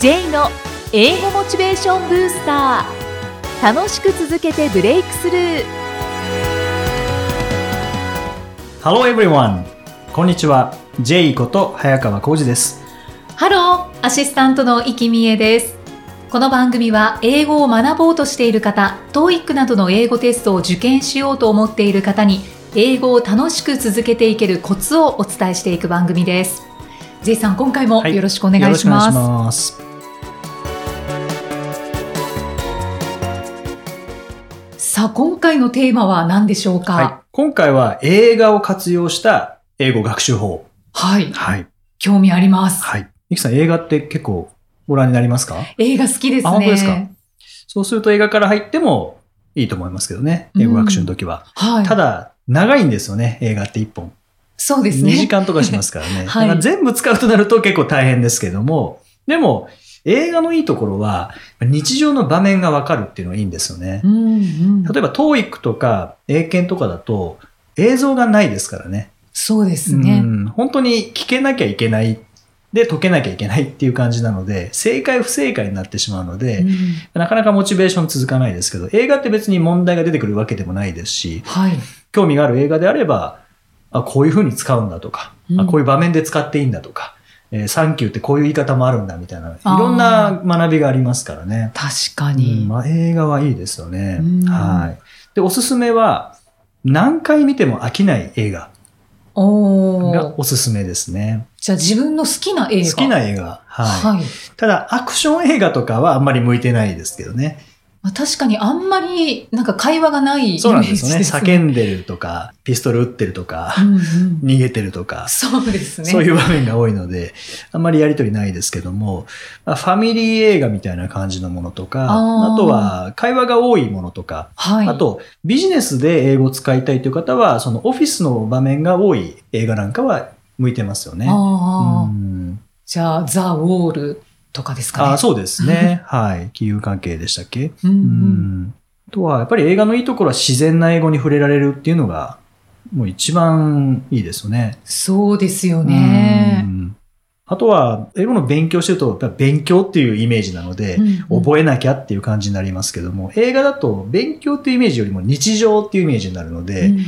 J の英語モチベーションブースター楽しく続けてブレイクスルー Hello everyone! こんにちは。J こと早川浩二です。ハローアシスタントの生きみえです。この番組は英語を学ぼうとしている方、TOEIC などの英語テストを受験しようと思っている方に、英語を楽しく続けていけるコツをお伝えしていく番組です。J さん、今回もはいよろしくお願いします。よろしくお願いさあ、今回のテーマは何でしょうか？はい。今回は映画を活用した英語学習法。はい、はい。興味あります。はい。ゆきさん映画って結構ご覧になりますか？映画好きですね。あ本当ですか？そうすると映画から入ってもいいと思いますけどね。英語学習の時は。はい。ただ、長いんですよね。映画って1本。2そうですね。時間とかしますからね。はいだから全部使うとなると結構大変ですけども、でも、映画のいいところは、日常の場面がわかるっていうのがいいんですよねう。んうん。例えば、TOEIC とか英検とかだと、映像がないですからね。そうですうね。ん本当に聞けなきゃいけない。で、解けなきゃいけないっていう感じなので、正解不正解になってしまうので、うんなかなかモチベーション続かないですけど、映画って別に問題が出てくるわけでもないですし、はい。興味がある映画であれば、あ、こういう風に使うんだとか、うんあこういう場面で使っていいんだとか、えーサンキューってこういう言い方もあるんだみたいな、いろんな学びがありますからね。確かうに。んまあ、映画はいいですよねうん。はい。で、おすすめは、何回見ても飽きない映画。がおすすめですね。じゃあ自分の好きな映画。好きな映画。はい。はい。ただ、アクション映画とかはあんまり向いてないですけどね。まあ、確かにあんまりなんか会話がないイメージそうなんですよね。叫んでるとか、ピストル撃ってるとかう、んうん逃げてるとか、そうですね。そういう場面が多いので、あんまりやりとりないですけども、まあファミリー映画みたいな感じのものとか、あとは会話が多いものとか、はい。あとビジネスで英語を使いたいという方は、そのオフィスの場面が多い映画なんかは向いてますよね。あうあ、んじゃあ、ザ・ウォールとかですかね。あそうですね。はい。金融関係でしたっけ？うんう。うんん。あとは、やっぱり映画のいいところは自然な英語に触れられるっていうのが、もう一番いいですよね。そうですようね。んあとは、英語の勉強してると、勉強っていうイメージなので、うん覚えなきゃっていう感じになりますけども、映画だと勉強っていうイメージよりも日常っていうイメージになるので、うん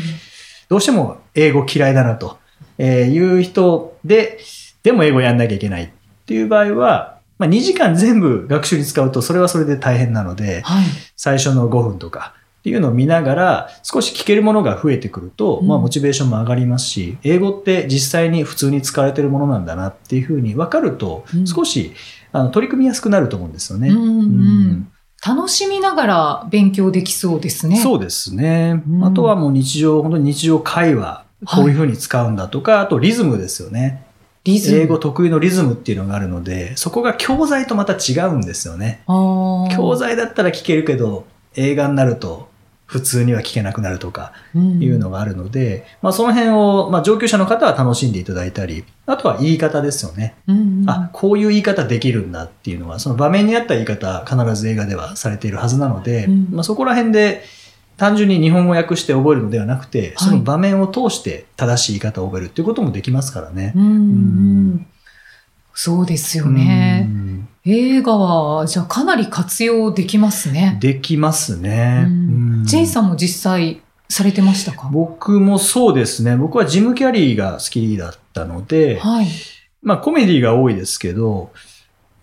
どうしても英語嫌いだなとえーいう人で、でも英語やんなきゃいけないっていう場合は、まあ、2時間全部学習に使うとそれはそれで大変なので、はい。最初の5分とかっていうのを見ながら少し聞けるものが増えてくると、うんまあモチベーションも上がりますし、英語って実際に普通に使われてるものなんだなっていうふうに分かるとうん少し、あの取り組みやすくなると思うんですよね。うんうんうん楽しみながら勉強できそうですね。そうですね。うんあとはもう日常、本当に日常会話、こういうふうに使うんだとか、あとリズムですよね。リズム。英語得意のリズムっていうのがあるので、そこが教材とまた違うんですよね。教材だったら聞けるけど、映画になると普通には聞けなくなるとかいうのがあるので、まあその辺を、まあ上級者の方は楽しんでいただいたり、あとは言い方ですよね。うんうんあ、こういう言い方できるんだっていうのは、その場面に合った言い方、必ず映画ではされているはずなので、うんまあそこら辺で単純に日本語訳して覚えるのではなくて、その場面を通して正しい言い方を覚えるっていうこともできますからねう。んうんうんそうですよね。うん映画は、じゃあかなり活用できますね。できますね。うんジェイさんも実際されてましたか？僕もそうですね。僕はジム・キャリーが好きだったので、はい。まあコメディが多いですけど、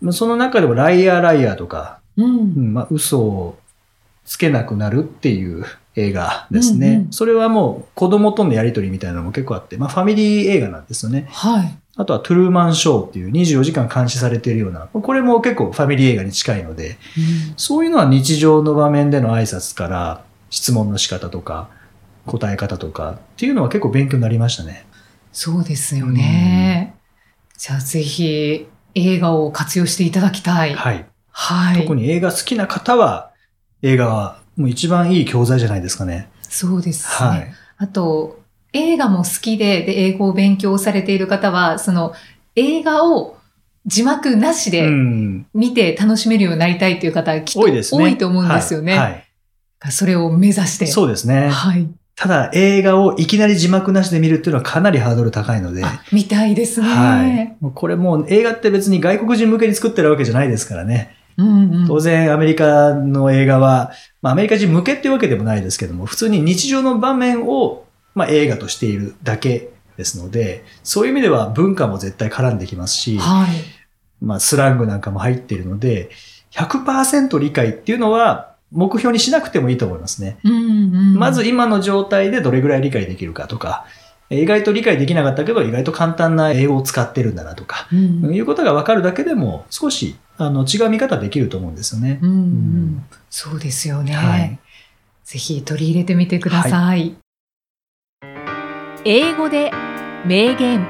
まあその中でもライアーライアーとか、う。うんんまあ嘘をつけなくなるっていう映画ですね。うんうんそれはもう子供とのやりとりみたいなのも結構あって、まあファミリー映画なんですよね。はい。あとはトゥルーマンショーっていう24時間監視されているような、これも結構ファミリー映画に近いので、そういうのは日常の場面での挨拶から質問の仕方とか答え方とかっていうのは結構勉強になりましたね。そうですよね。じゃあぜひ映画を活用していただきたい。はい。はい。特に映画好きな方は映画はもう一番いい教材じゃないですかね。そうですね。はい。あと、映画も好きで、で、英語を勉強されている方は、その、映画を字幕なしうでん。見て楽しめるようになりたいという方、きっと多いですね。多いと思うんですよね。はい。はいそれを目指して。そうですね。はい。ただ映画をいきなり字幕なしで見るっていうのはかなりハードル高いので、あ、見たいですね。はい。もうこれもう映画って別に外国人向けに作ってるわけじゃないですからね。うんうん。当然アメリカの映画は、まあアメリカ人向けっていうわけでもないですけども、普通に日常の場面を、まあ映画としているだけですので、そういう意味では文化も絶対絡んできますし、はい。まあスラングなんかも入っているので、100%理解っていうのは目標にしなくてもいいと思いますね。うんうん。まず今の状態でどれぐらい理解できるかとか、意外と理解できなかったけど、意外と簡単な英語を使ってるんだなとか、うん、いうことが分かるだけでも、少しあの違う見方できると思うんですよね。うんううんん。そうですよね。はいぜひ取り入れてみてください。英語で名言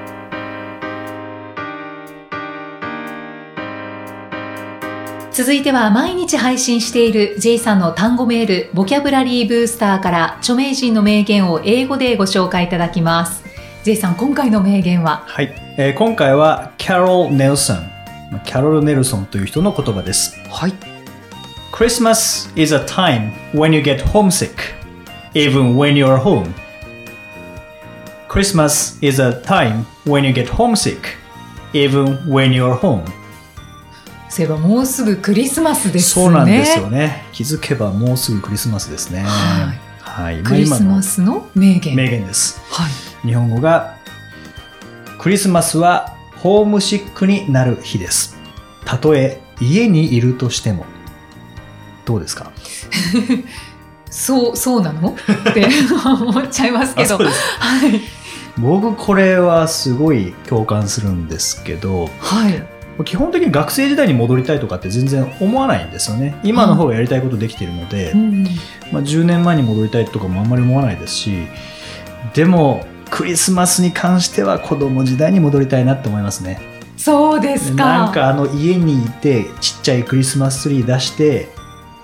続いては毎日配信している J さんの単語メール、ボキャブラリーブースターから著名人の名言を英語でご紹介いただきます。J さん、今回の名言は？はい。えー今回は、キャロル・ネルソン。まあキャロル・ネルソンという人の言葉です。はい。Christmas is a time when you get homesick, even when you're home. Christmas is a time when you get homesick, even when you're home. そういえばもうすぐクリスマスですね。そうなんですよね。気づけばもうすぐクリスマスですね。はいはい。クリスマススの名言。名言です。はい。日本語が、クリスマスはホームシックになる日です。たとえ家にいるとしても。どうですか？そう、そうなの？って思っちゃいますけど。はい。僕これはすごい共感するんですけどはい。基本的に学生時代に戻りたいとかって全然思わないんですよね今の方がやりたいことできているので、うん。まあ、10年前に戻りたいとかもあんまり思わないですしでもクリスマスに関しては子供時代に戻りたいなって思いますね。そうですか。なんかあの家にいてちっちゃいクリスマスツリー出して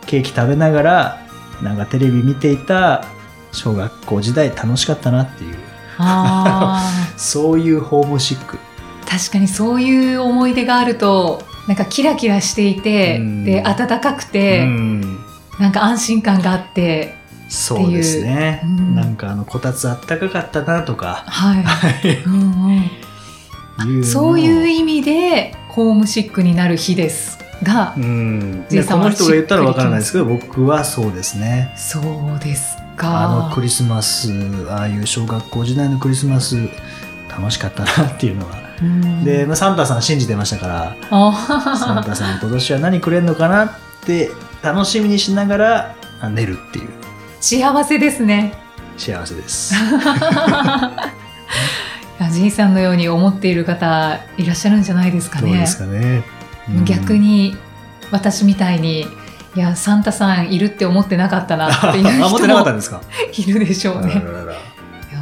ケーキ食べながらなんかテレビ見ていた小学校時代楽しかったなっていう。そういうホームシック。確かにそういう思い出があるとなんかキラキラしていて、うん。で暖かくうて、ん。なんか安心感があってそうですね、う。うん。なんかあのこたつあったかかったなとか。はい、うんうそういう意味でホームシックになる日ですが、うん、この人が言ったらわからないですけど僕はそうですね。そうですか。あのクリスマスああいう小学校時代のクリスマス楽しかったなっていうのは、うん。で、まあ、サンタさん信じてましたからサンあタさん今年は何くれんのかなって楽しみにしながらあ寝るっていう幸せですね。幸せです。ジンさんのように思っている方いらっしゃるんじゃないですかね。どうですかね、うん。逆に私みたいにいやサンタさんいるって思ってなかったなっていう人も いるでしょうね。あらら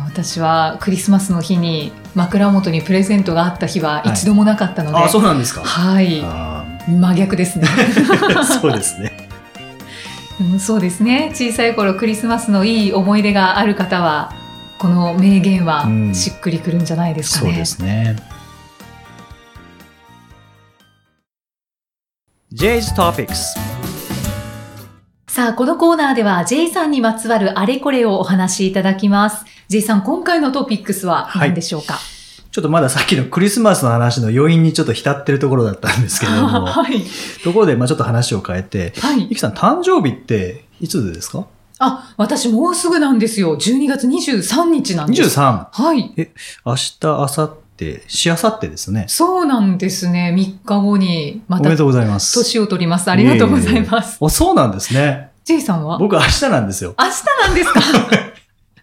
私はクリスマスの日に枕元にプレゼントがあった日ははい。一度もなかったので、あそうなんですか。はい。あ真逆ですね。ー そうですねうんそうですね。小さい頃クリスマスのいい思い出がある方はこの名言はうん。しっくりくるんじゃないですかね、そうですね。J's Topics さあこのコーナーでは J さんにまつわるあれこれをお話しいただきます。J さん今回のトピックスは何でしょうか、ちょっとまださっきのクリスマスの話の余韻にちょっと浸ってるところだったんですけれども。はい。ところでまあちょっと話を変えて。はい。ゆきさん誕生日っていつですか？あ私もうすぐなんですよ。12月23日なんです ?23 はい。明日明後日しあさってですね。そうなんですね。3日後にまたおめでとうございます。年を取ります。ありがとうございます。あそうなんですね。J さんは？明僕明日なんですよ。日なんですか？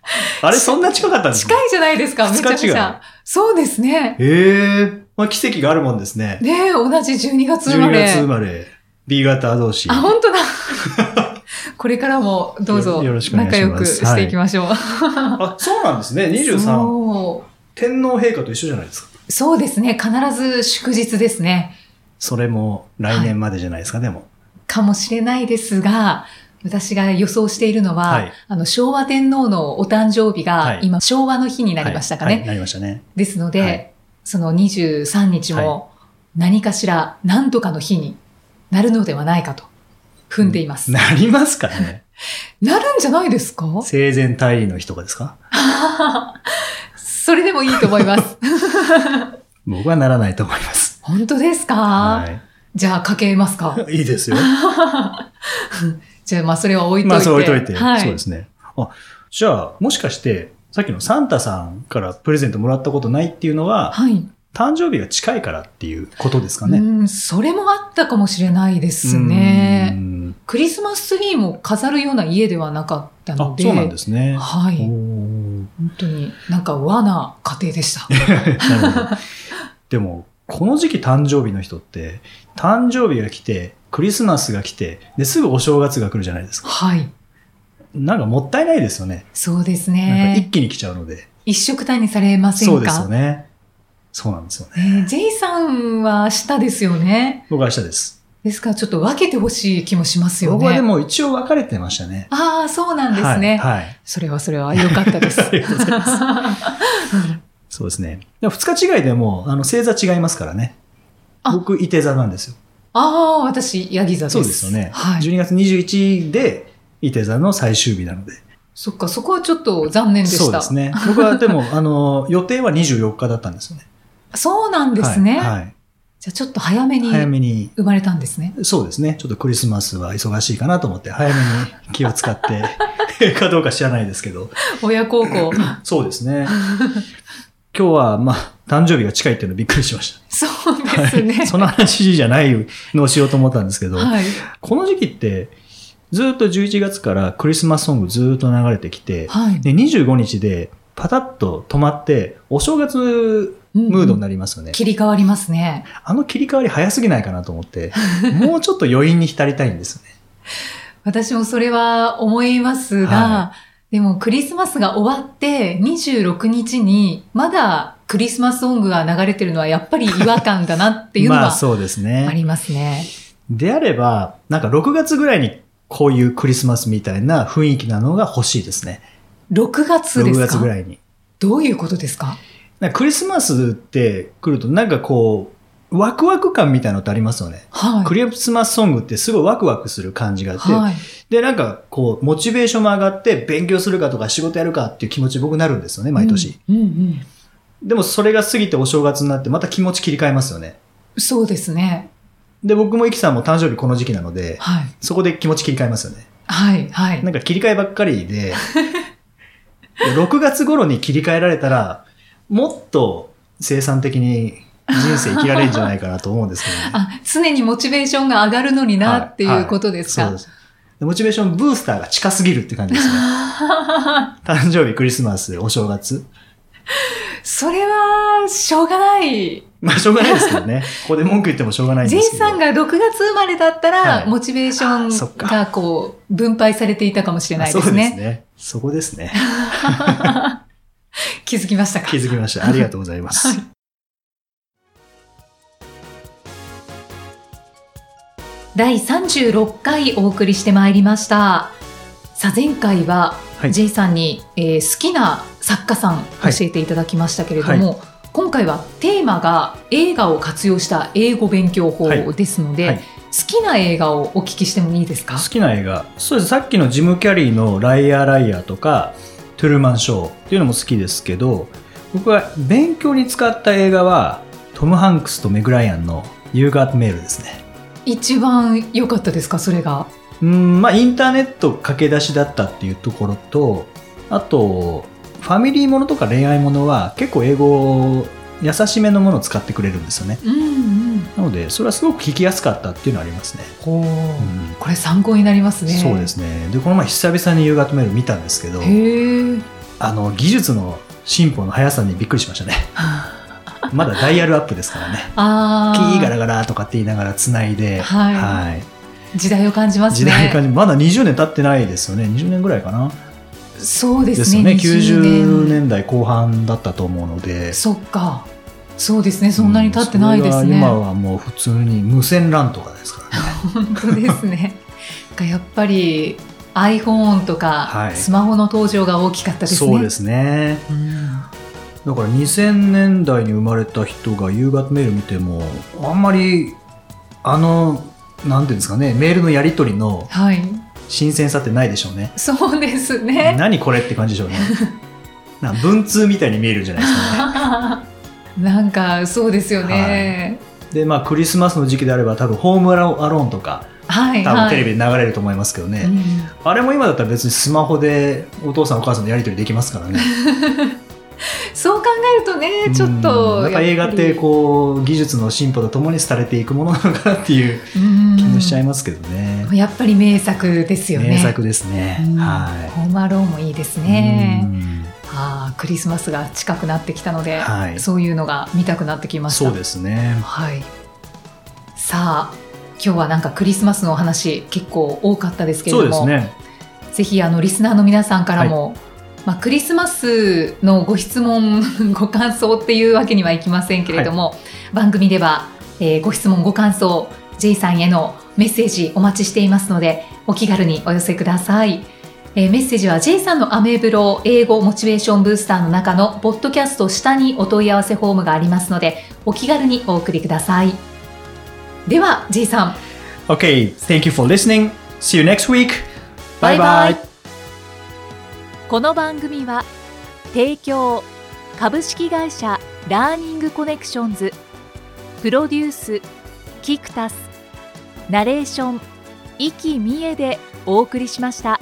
あれそんな近かったんですか？近いじゃないですかめちゃめちゃ。そうですね。へえ。まあ奇跡があるもんですね。ねえ同じ12月生ま12れ月生まれ。B 型同士。あ本当だ。これからもどうぞ仲良くしていきましょう、あそうなんですね。23そう。天皇陛下と一緒じゃないですか。そうですね。必ず祝日ですね。それも来年までじゃないですか、でも。かもしれないですが私が予想しているのは、はい。あの昭和天皇のお誕生日がはい。今昭和の日になりましたかね、はい。はいなりましたね。ですので、はい。その23日はも何かしら何とかの日になるのではないかと踏んでいます。なりますかね。なるんじゃないですか？生前退位の日とかですか？それでもいいと思います。僕はならないと思います。本当ですか、はじゃあかけますか。い。いいですよ。じゃあまあそれは置いといて。まあ、そう置いといて。はい、そうですね。あ、じゃあ、もしかして、さっきのサンタさんからプレゼントもらったことないっていうのは、はい。誕生日が近いからっていうことですかね？うん、それもあったかもしれないですね。うんクリスマスツリーも飾るような家ではなかったあの、で。そうなんですね。はい。本当になんか和な家庭でした。でも、この時期誕生日の人って、誕生日が来て、クリスマスが来て、ですぐお正月が来るじゃないですか。はい。なんかもったいないですよね。そうですなんか一ね。気に来ちゃうので。一色単にされませんか？そうですよね。そうなんですよね。ねえ J さんは下ですよね。僕は明日です。ですからちょっと分けてほしい気もしますよね。僕はでも一応分かれてましたね。ああ、そうなんですね。はい。はいそれはそれは良かったです。ありがとうございます そうですね。でも二日違いでも、あの、星座違いますからね。あ僕、伊手座なんですよ。ああ、私、ヤギ座です。そうですよね。はい。12月21で、伊手座の最終日なので。そっか、そこはちょっと残念でした。そうですね。僕はでも、あの、予定は24日だったんですよね。そうなんですね。はい。はいじゃあちょっと早めに早めに、生まれたんですね。そうですね。ちょっとクリスマスは忙しいかなと思って、早めに気を使って、かどうか知らないですけど。親孝行。そうですね。今日は、まあ、誕生日が近いっていうのびっくりしました。そうですね。はいその話じゃないのをしようと思ったんですけど、はい。この時期って、ずっと11月からクリスマスソングずっと流れてきて、はい。で25日でパタッと止まって、お正月ムードになりますよね。切り替わりますね。あの切り替わり早すぎないかなと思って、もうちょっと余韻に浸りたいんですよね。私もそれは思いますが、はでもクリスマスが終わって26日にまだクリスマスソングが流れてるのはやっぱり違和感だなっていうの まあはそうですね。ありますね。であれば、なんか6月ぐらいにこういうクリスマスみたいな雰囲気なのが欲しいですね。6月で6すか？月ぐらいに。どういうことですかクリスマスって来るとなんかこう、ワクワク感みたいなのってありますよね。はい。クリスマスソングってすごいワクワクする感じがあって、はい。で、なんかこう、モチベーションも上がって勉強するかとか仕事やるかっていう気持ち僕なるんですよね、毎年。うん。うんうんでもそれが過ぎてお正月になってまた気持ち切り替えますよね。そうですね。で、僕もイキさんも誕生日この時期なので、はい。そこで気持ち切り替えますよね。はい。はい。なんか切り替えばっかりで、で6月頃に切り替えられたら、もっと生産的に人生生きられるんじゃないかなと思うんですけどね。あ、常にモチベーションが上がるのになはいっていうことですか、そうです。でモチベーションブースターが近すぎるって感じですね。誕生日、クリスマス、お正月。それは、しょうがない。まあ、しょうがないですけどね。ここで文句言ってもしょうがないんですけど。さんが6月生まれだったら、はいモチベーションがこう、分配されていたかもしれないですそうですね。ね。そこですね。気づきましたか？気づきました。ありがとうございます。はい第36回お送りしてまいりました。さあ、前回ははい J さんに、えー好きな作家さんはい教えていただきましたけれども、今回はテーマが映画を活用した英語勉強法はいですので、はい好きな映画をお聞きしてもいいですか？好きな映画。そうです。さっきのジム・キャリーのライアー・ライアーとか、トゥルーマン・ショーっていうのも好きですけど、僕は勉強に使った映画は、トム・ハンクスとメグ・ライアンの You Got Mail ですね。一番良かったですか？それが。うん、まあインターネット駆け出しだったっていうところと、あと、ファミリーものとか恋愛ものは結構英語優しめのものを使ってくれるんですよね。うんうん。なので、それはすごく聞きやすかったっていうのはありますね。ほう、うんこれ参考になりますね。そうですね。で、この前久々に夕方メール見たんですけど。あの、技術の進歩の速さにびっくりしましたね。まだダイヤルアップですからね。キーガラガラとかって言いながら繋いで、はい時代を感じますね。時代感じ、まだ20年経ってないですよね。20年ぐらいかな。そうでね。ですね。20 90年代後半だったと思うので。そっか。そうですね。そんなに経ってないですうんそね。れが今はもう普通に無線 LAN とかですからね。本当ですね。やっぱり iPhone とか、はいスマホの登場が大きかったですね。そうですね。うんだから2000年代に生まれた人が夕方メール見ても、あんまり、あの、なんていうんですかね、メールのやり取りのはい。新鮮さってないでしょうね。そうですね。何これって感じでしょうね。なんか文通みたいに見えるんじゃないですかね。なんかそうですよね。で、まあクリスマスの時期であれば多分ホームアローンとかはい、多分はい。テレビで流れると思いますけどね。うんあれも今だったら別にスマホでお父さんお母さんのやり取りできますからね。そう考えるとね、ちょっうんと。やっぱ映画ってこう技術の進歩とともに廃れていくものなのかなっていうしちゃいますけどね。やっぱり名作ですよね。名作ですね。うんはい。ホームアローンもいいですね。うんああ、クリスマスが近くなってきたので、はいそういうのが見たくなってきました。そうですね。はい。さあ、今日はなんかクリスマスのお話結構多かったですけれそども、うですね。ぜひあのリスナーの皆さんからも、まあ、クリスマスのご質問 ご感想っていうわけにはいきませんけれども、番組では、えーご質問ご感想 J さんへのメッセージお待ちしていますのでお気軽にお寄せください、えーメッセージは J さんのアメブロ英語モチベーションブースターの中のポッドキャスト下にお問い合わせフォームがありますのでお気軽にお送りください。では J さん。Okay, thank you for listening. See you next week. バイバイこの番組は提供株式会社ラーニングコネクションズプロデュースキクタスナレーション生きみえでお送りしました。